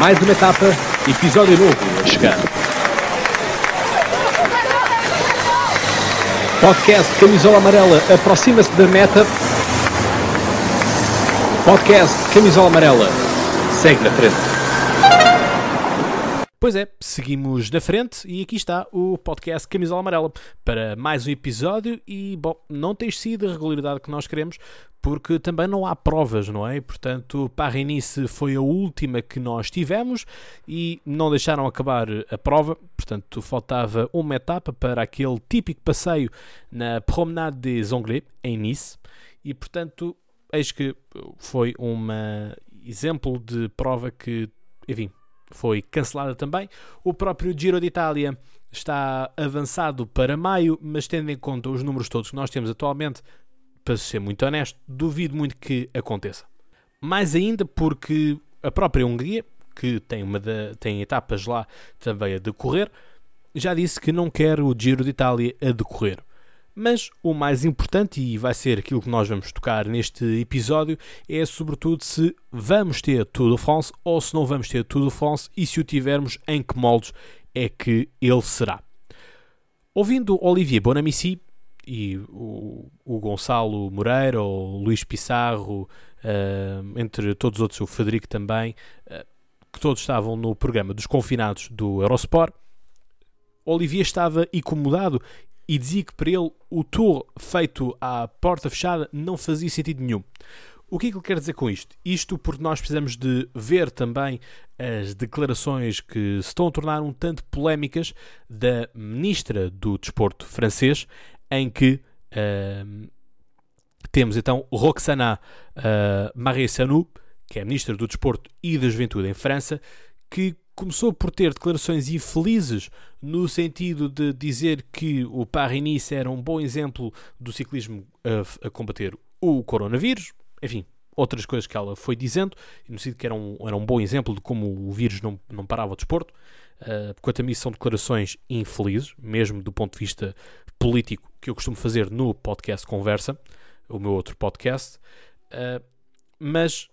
Mais uma etapa, episódio novo a chegar. Podcast Camisola Amarela aproxima-se da meta. Podcast Camisola Amarela segue na frente. Pois é, seguimos na frente e aqui está o podcast Camisola Amarela para mais um episódio e, bom, não tem sido a regularidade que nós queremos porque também não há provas, não é? Portanto, Parrenice foi a última que nós tivemos e não deixaram acabar a prova, portanto, faltava uma etapa para aquele típico passeio na Promenade des Anglais, em Nice, e, portanto, eis que foi um exemplo de prova que, enfim, foi cancelada também. O próprio Giro d'Itália está avançado para maio, mas tendo em conta os números todos que nós temos atualmente, para ser muito honesto, duvido muito que aconteça. Mais ainda porque a própria Hungria, que tem, uma de, tem etapas lá também a decorrer, já disse que não quer o Giro d'Itália a decorrer. Mas o mais importante, e vai ser aquilo que nós vamos tocar neste episódio, é sobretudo se vamos ter Tour de France ou se não vamos ter Tour de France e se o tivermos, em que moldes é que ele será. Ouvindo Olivier Bonamici e o, o Gonçalo Moreira, o Luís Pissarro, uh, entre todos os outros, o Federico também, uh, que todos estavam no programa dos confinados do Eurosport, Olivier estava incomodado e dizia que para ele o tour feito à porta fechada não fazia sentido nenhum. O que é que ele quer dizer com isto? Isto porque nós precisamos de ver também as declarações que se estão a tornar um tanto polémicas da ministra do Desporto francês, em que uh, temos então Roxana uh, Marie Sanou, que é ministra do Desporto e da Juventude em França, que começou por ter declarações infelizes no sentido de dizer que o Paris-Nice era um bom exemplo do ciclismo a, a, combater o coronavírus, enfim, outras coisas que ela foi dizendo, no sentido que era um, era um bom exemplo de como o vírus não, não parava o desporto. Uh, quanto a mim, são declarações infelizes, mesmo do ponto de vista político, que eu costumo fazer no podcast Conversa, o meu outro podcast. Uh, mas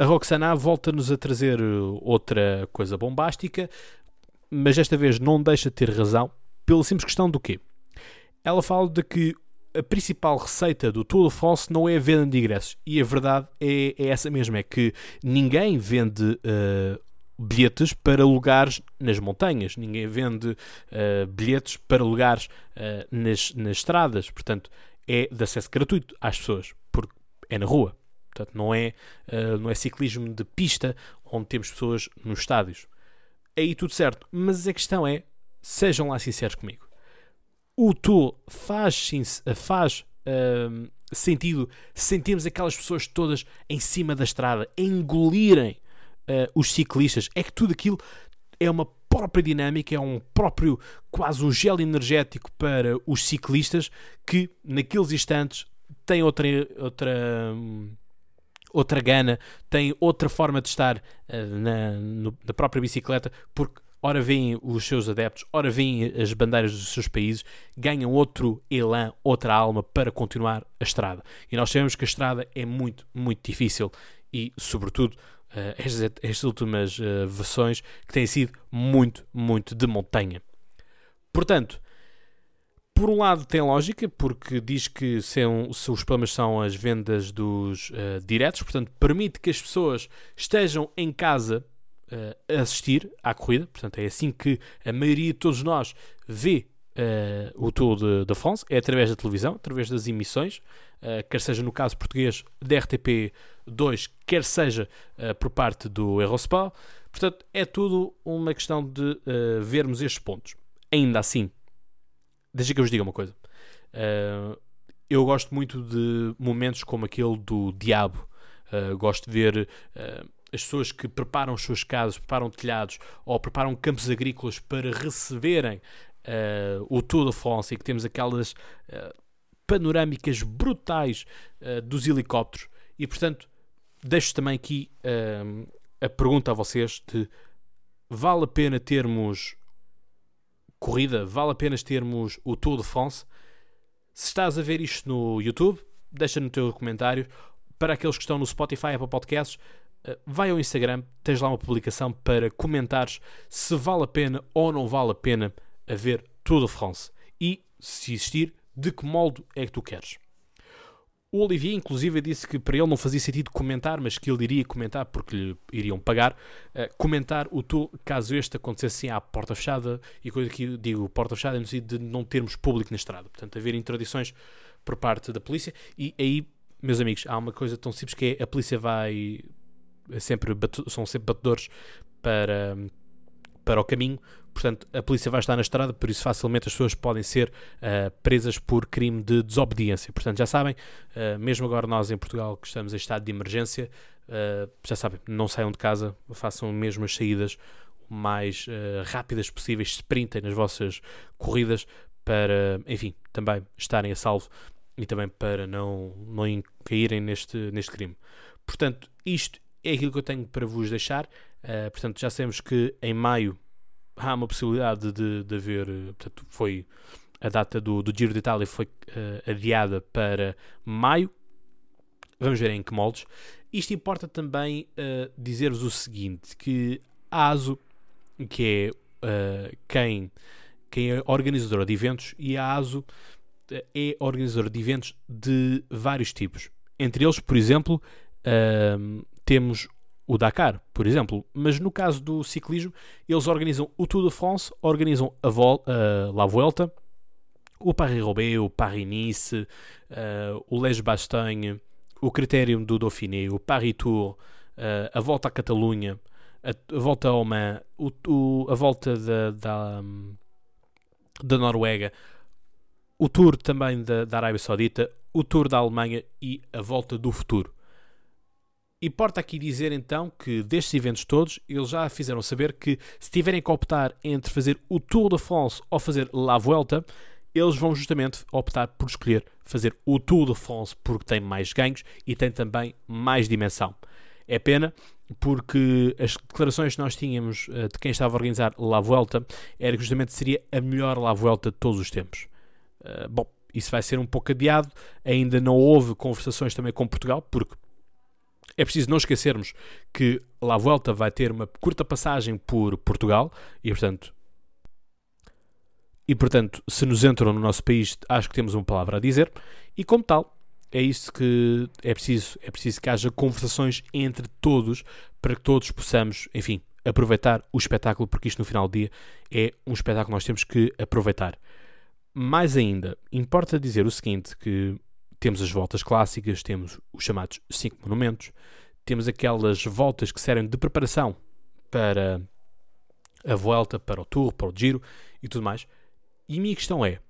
a Roxana volta-nos a trazer uh, outra coisa bombástica, mas desta vez não deixa de ter razão, pela simples questão do quê? Ela fala de que a principal receita do de France não é a venda de ingressos. E a verdade é, é essa mesmo: é que ninguém vende uh, bilhetes para lugares nas montanhas, ninguém vende uh, bilhetes para lugares uh, nas, nas estradas. Portanto, é de acesso gratuito às pessoas, porque é na rua. Portanto, não é, uh, não é ciclismo de pista onde temos pessoas nos estádios. Aí tudo certo. Mas a questão é, sejam lá sinceros comigo. O Tour faz, faz uh, sentido sentirmos aquelas pessoas todas em cima da estrada, engolirem uh, os ciclistas. É que tudo aquilo é uma própria dinâmica, é um próprio, quase um gel energético para os ciclistas que naqueles instantes têm outra, outra hum, outra gana, tem outra forma de estar uh, na, no, na própria bicicleta, porque ora vêm os seus adeptos, ora vêm as bandeiras dos seus países, ganham outro elan, outra alma para continuar a estrada. E nós sabemos que a estrada é muito, muito difícil e, sobretudo, uh, estas, estas, últimas uh, versões que têm sido muito, muito de montanha. Portanto, por um lado tem lógica, porque diz que são, se os problemas são as vendas dos uh, diretos, portanto permite que as pessoas estejam em casa uh, a assistir à corrida, portanto é assim que a maioria de todos nós vê uh, o Tour de, France, é através da televisão, através das emissões, quer seja no caso português da RTP2, quer seja por parte do Eurosport, portanto é tudo uma questão de vermos estes pontos. Ainda assim, Deixa que eu vos diga uma coisa. Uh, eu gosto muito de momentos como aquele do Diabo. Uh, gosto de ver uh, as pessoas que preparam as suas casas, preparam telhados ou preparam campos agrícolas para receberem o Tour de France e que temos aquelas panorâmicas brutais dos helicópteros. E portanto, deixo também aqui a pergunta a vocês de vale a pena termos corrida, vale a pena termos o Tour de France. Se estás a ver isto no YouTube, deixa no teu comentário. Para aqueles que estão no Spotify, Apple Podcasts, uh, vai ao Instagram, tens lá uma publicação para comentares se vale a pena ou não vale a pena a ver Tour de France. E, se existir, de que molde é que tu queres. O Olivier, inclusive, disse que para ele não fazia sentido comentar, mas que ele iria comentar porque lhe iriam pagar. Uh, comentar o tour caso este acontecesse à porta fechada, e coisa que digo porta fechada no sentido de não termos público na estrada. Portanto, haver interdições por parte da polícia. E aí, meus amigos, há uma coisa tão simples que é a polícia vai. É sempre, são sempre batedores para, para o caminho, Portanto, a polícia vai estar na estrada, por isso facilmente as pessoas podem ser uh, presas por crime de desobediência. Portanto, já sabem, uh, mesmo agora nós em Portugal que estamos em estado de emergência, uh, já sabem, não saiam de casa, façam mesmo as saídas o mais rápidas possíveis, sprintem nas vossas corridas para, enfim, também estarem a salvo e também para não, não caírem neste, neste crime. Portanto, isto é aquilo que eu tenho para vos deixar. portanto, já sabemos que em maio há uma possibilidade de, de haver. Eh, portanto, foi a data do, do Giro de Itália foi uh, adiada para maio. Vamos ver em que moldes. Isto importa também uh, dizer-vos o seguinte: que a ASO, que é uh, quem, quem é organizadora de eventos, e a ASO é organizadora de eventos de vários tipos. Entre eles, por exemplo, temos o Dakar, por exemplo. Mas no caso do ciclismo, eles organizam o Tour de France, organizam a, Vol uh, La Vuelta, o Paris-Roubaix, o Paris-Nice, uh, o Les-Bastogne, o Criterium do Dauphiné, o Paris-Tour, uh, a Volta à Catalunha, a, a Volta ao Oman, o, o, a Volta da, da, da Noruega, o Tour também da, da Arábia Saudita, o Tour da Alemanha e a Volta do Futuro. Importa aqui dizer então que destes eventos todos, eles já fizeram saber que se tiverem que optar entre fazer o Tour de France ou fazer La Vuelta, eles vão justamente optar por escolher fazer o Tour de France porque tem mais ganhos e tem também mais dimensão. É pena porque as declarações que nós tínhamos uh, de quem estava a organizar La Vuelta era que justamente seria a melhor La Vuelta de todos os tempos. Uh, bom, isso vai ser um pouco adiado, ainda não houve conversações também com Portugal, porque é preciso não esquecermos que La Vuelta vai ter uma curta passagem por Portugal e, portanto, e, portanto, se nos entram no nosso país, acho que temos uma palavra a dizer. E, como tal, é isso que é preciso. É preciso que haja conversações entre todos para que todos possamos, enfim, aproveitar o espetáculo, porque isto no final do dia é um espetáculo que nós temos que aproveitar. Mais ainda, importa dizer o seguinte: que temos as voltas clássicas, temos os chamados cinco monumentos, temos aquelas voltas que servem de preparação para a volta, para o tour, para o giro e tudo mais. E a minha questão é: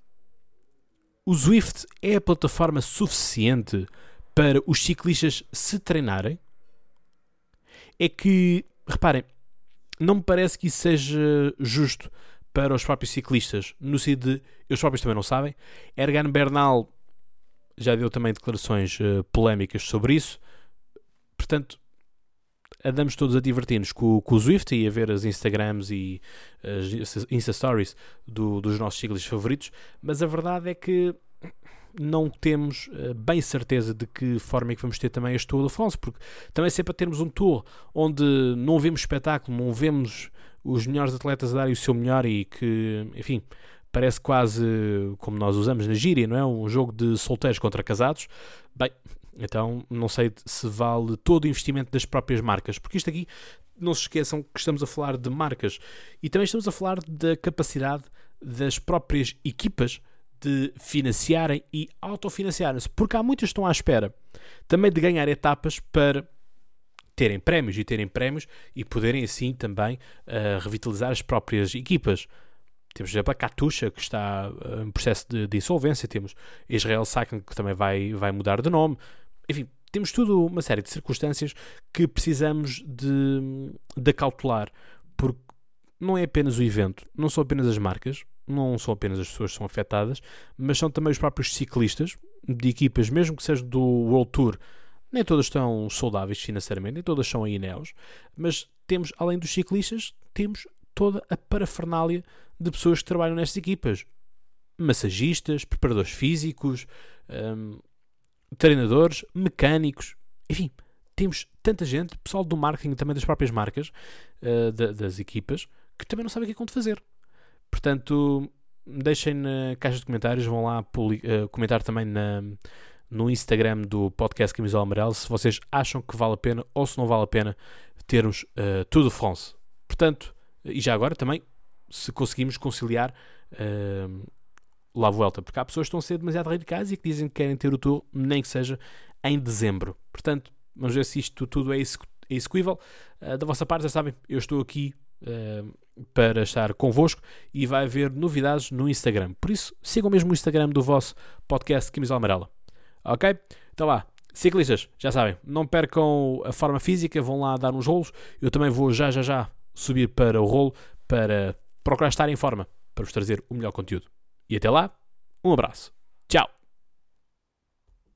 o Zwift é a plataforma suficiente para os ciclistas se treinarem? É que, reparem, não me parece que isso seja justo para os próprios ciclistas, no sentido de, eles próprios também não sabem. Ergan Bernal já deu também declarações uh, polémicas sobre isso. Portanto, andamos todos a divertir-nos com, com, o Zwift e a ver as Instagrams e as Insta Stories do, dos nossos ciclistas favoritos, mas a verdade é que não temos uh, bem certeza de que forma é que vamos ter também este Tour de France, porque também é sempre a termos um tour onde não vemos espetáculo, não vemos os melhores atletas a darem o seu melhor e que, enfim, parece quase como nós usamos na gíria, não é? Um jogo de solteiros contra casados. Bem, então não sei se vale todo o investimento das próprias marcas, porque isto aqui, não se esqueçam que estamos a falar de marcas e também estamos a falar da capacidade das próprias equipas de financiarem e autofinanciarem-se, porque há muitas que estão à espera também de ganhar etapas para terem prémios e terem prémios e poderem assim também uh, revitalizar as próprias equipas. Temos, por exemplo, a Katusha, que está eh, em processo de, de, insolvência. Temos Israel Cycling, que também vai, vai mudar de nome. Enfim, temos tudo uma série de circunstâncias que precisamos de, de cautelar, porque não é apenas o evento, não são apenas as marcas, não são apenas as pessoas que são afetadas, mas são também os próprios ciclistas de equipas, mesmo que seja do World Tour. Nem todas estão saudáveis financeiramente, nem todas são a Ineos, mas temos, além dos ciclistas, temos toda a parafernália de pessoas que trabalham nestas equipas. Massagistas, preparadores físicos, um, treinadores, mecânicos, enfim, temos tanta gente, pessoal do marketing também das próprias marcas, uh, da, das equipas, que também não sabem o que é que de fazer. Portanto, deixem na caixa de comentários, vão lá uh, comentar também na, no Instagram do podcast Camisola Amarelo se vocês acham que vale a pena ou se não vale a pena termos uh, Tour de France. Portanto, e já agora também, se conseguimos conciliar uh, La Vuelta, porque há pessoas que estão a ser demasiado radicais e que dizem que querem ter o Tour, nem que seja em dezembro. Portanto, vamos ver se isto tudo é execuível. Uh, da vossa parte, já sabem, eu estou aqui uh, para estar convosco e vai haver novidades no Instagram. Por isso, sigam mesmo o Instagram do vosso podcast Camisola Amarela. Ok? Então lá, ciclistas, já sabem, não percam a forma física, vão lá dar uns rolos. Eu também vou já, já, já subir para o rolo para procurar estar em forma para vos trazer o melhor conteúdo. E até lá, um abraço. Tchau!